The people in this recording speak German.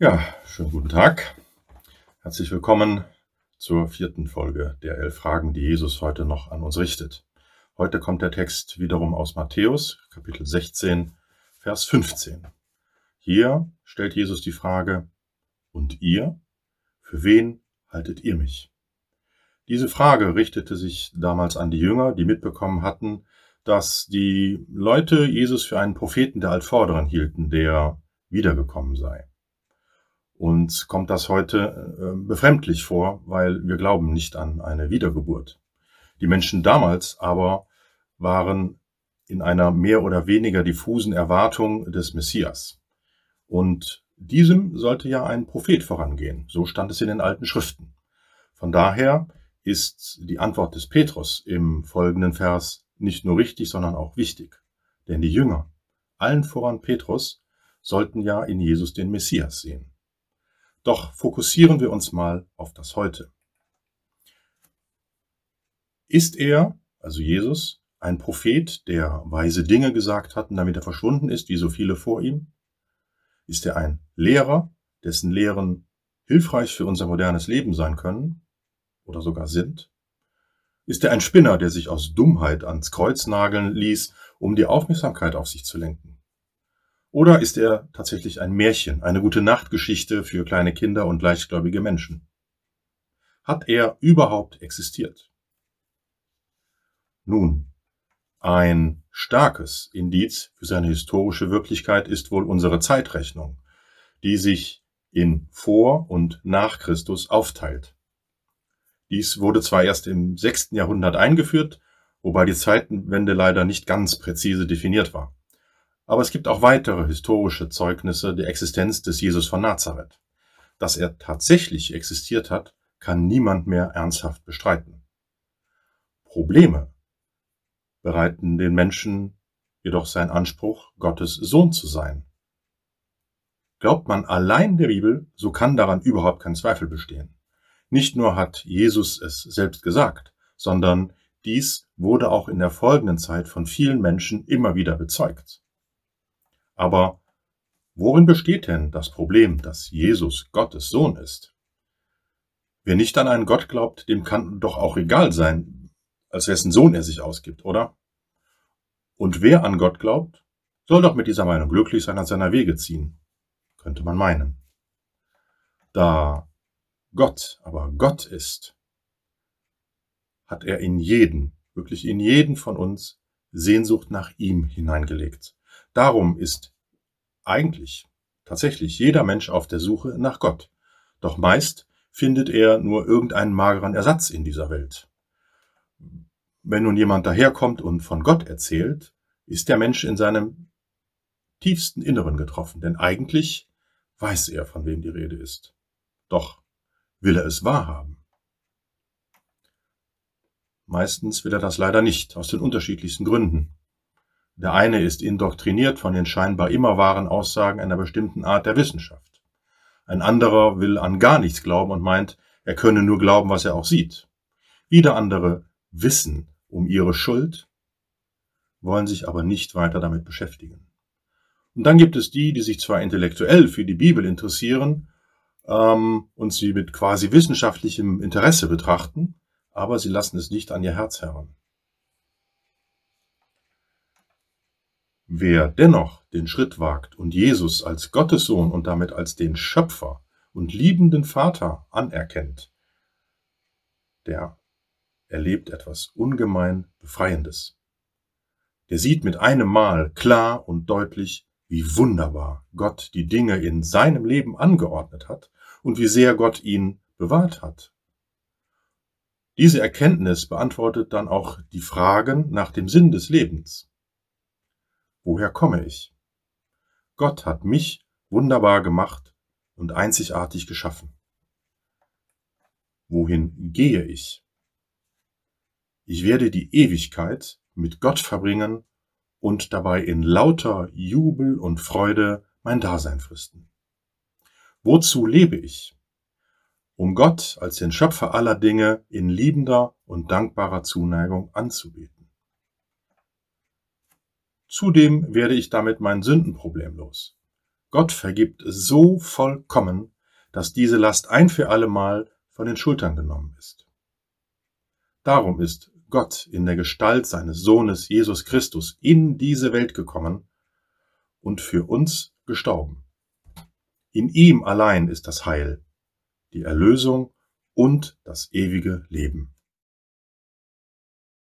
Ja, schönen guten Tag. Herzlich willkommen zur vierten Folge der elf Fragen, die Jesus heute noch an uns richtet. Heute kommt der Text wiederum aus Matthäus, Kapitel 16, Vers 15. Hier stellt Jesus die Frage, und ihr? Für wen haltet ihr mich? Diese Frage richtete sich damals an die Jünger, die mitbekommen hatten, dass die Leute Jesus für einen Propheten der Altvorderen hielten, der wiedergekommen sei. Uns kommt das heute äh, befremdlich vor, weil wir glauben nicht an eine Wiedergeburt. Die Menschen damals aber waren in einer mehr oder weniger diffusen Erwartung des Messias. Und diesem sollte ja ein Prophet vorangehen. So stand es in den alten Schriften. Von daher ist die Antwort des Petrus im folgenden Vers nicht nur richtig, sondern auch wichtig. Denn die Jünger, allen voran Petrus, sollten ja in Jesus den Messias sehen. Doch fokussieren wir uns mal auf das Heute. Ist er, also Jesus, ein Prophet, der weise Dinge gesagt hat damit er verschwunden ist, wie so viele vor ihm? Ist er ein Lehrer, dessen Lehren hilfreich für unser modernes Leben sein können oder sogar sind? Ist er ein Spinner, der sich aus Dummheit ans Kreuz nageln ließ, um die Aufmerksamkeit auf sich zu lenken? Oder ist er tatsächlich ein Märchen, eine gute Nachtgeschichte für kleine Kinder und leichtgläubige Menschen? Hat er überhaupt existiert? Nun, ein starkes Indiz für seine historische Wirklichkeit ist wohl unsere Zeitrechnung, die sich in vor und nach Christus aufteilt. Dies wurde zwar erst im sechsten Jahrhundert eingeführt, wobei die Zeitenwende leider nicht ganz präzise definiert war. Aber es gibt auch weitere historische Zeugnisse der Existenz des Jesus von Nazareth. Dass er tatsächlich existiert hat, kann niemand mehr ernsthaft bestreiten. Probleme bereiten den Menschen jedoch sein Anspruch, Gottes Sohn zu sein. Glaubt man allein der Bibel, so kann daran überhaupt kein Zweifel bestehen. Nicht nur hat Jesus es selbst gesagt, sondern dies wurde auch in der folgenden Zeit von vielen Menschen immer wieder bezeugt. Aber worin besteht denn das Problem, dass Jesus Gottes Sohn ist? Wer nicht an einen Gott glaubt, dem kann doch auch egal sein, als wessen Sohn er sich ausgibt, oder? Und wer an Gott glaubt, soll doch mit dieser Meinung glücklich sein an seiner Wege ziehen, könnte man meinen. Da Gott aber Gott ist, hat er in jeden, wirklich in jeden von uns Sehnsucht nach ihm hineingelegt. Darum ist eigentlich tatsächlich jeder Mensch auf der Suche nach Gott. Doch meist findet er nur irgendeinen mageren Ersatz in dieser Welt. Wenn nun jemand daherkommt und von Gott erzählt, ist der Mensch in seinem tiefsten Inneren getroffen, denn eigentlich weiß er, von wem die Rede ist. Doch will er es wahrhaben? Meistens will er das leider nicht, aus den unterschiedlichsten Gründen. Der eine ist indoktriniert von den scheinbar immer wahren Aussagen einer bestimmten Art der Wissenschaft. Ein anderer will an gar nichts glauben und meint, er könne nur glauben, was er auch sieht. Wieder andere wissen um ihre Schuld, wollen sich aber nicht weiter damit beschäftigen. Und dann gibt es die, die sich zwar intellektuell für die Bibel interessieren ähm, und sie mit quasi wissenschaftlichem Interesse betrachten, aber sie lassen es nicht an ihr Herz heran. Wer dennoch den Schritt wagt und Jesus als Gottessohn und damit als den Schöpfer und liebenden Vater anerkennt, der erlebt etwas ungemein Befreiendes. Der sieht mit einem Mal klar und deutlich, wie wunderbar Gott die Dinge in seinem Leben angeordnet hat und wie sehr Gott ihn bewahrt hat. Diese Erkenntnis beantwortet dann auch die Fragen nach dem Sinn des Lebens. Woher komme ich? Gott hat mich wunderbar gemacht und einzigartig geschaffen. Wohin gehe ich? Ich werde die Ewigkeit mit Gott verbringen und dabei in lauter Jubel und Freude mein Dasein fristen. Wozu lebe ich? Um Gott als den Schöpfer aller Dinge in liebender und dankbarer Zuneigung anzubeten. Zudem werde ich damit mein Sündenproblem los. Gott vergibt so vollkommen, dass diese Last ein für allemal von den Schultern genommen ist. Darum ist Gott in der Gestalt seines Sohnes Jesus Christus in diese Welt gekommen und für uns gestorben. In ihm allein ist das Heil, die Erlösung und das ewige Leben.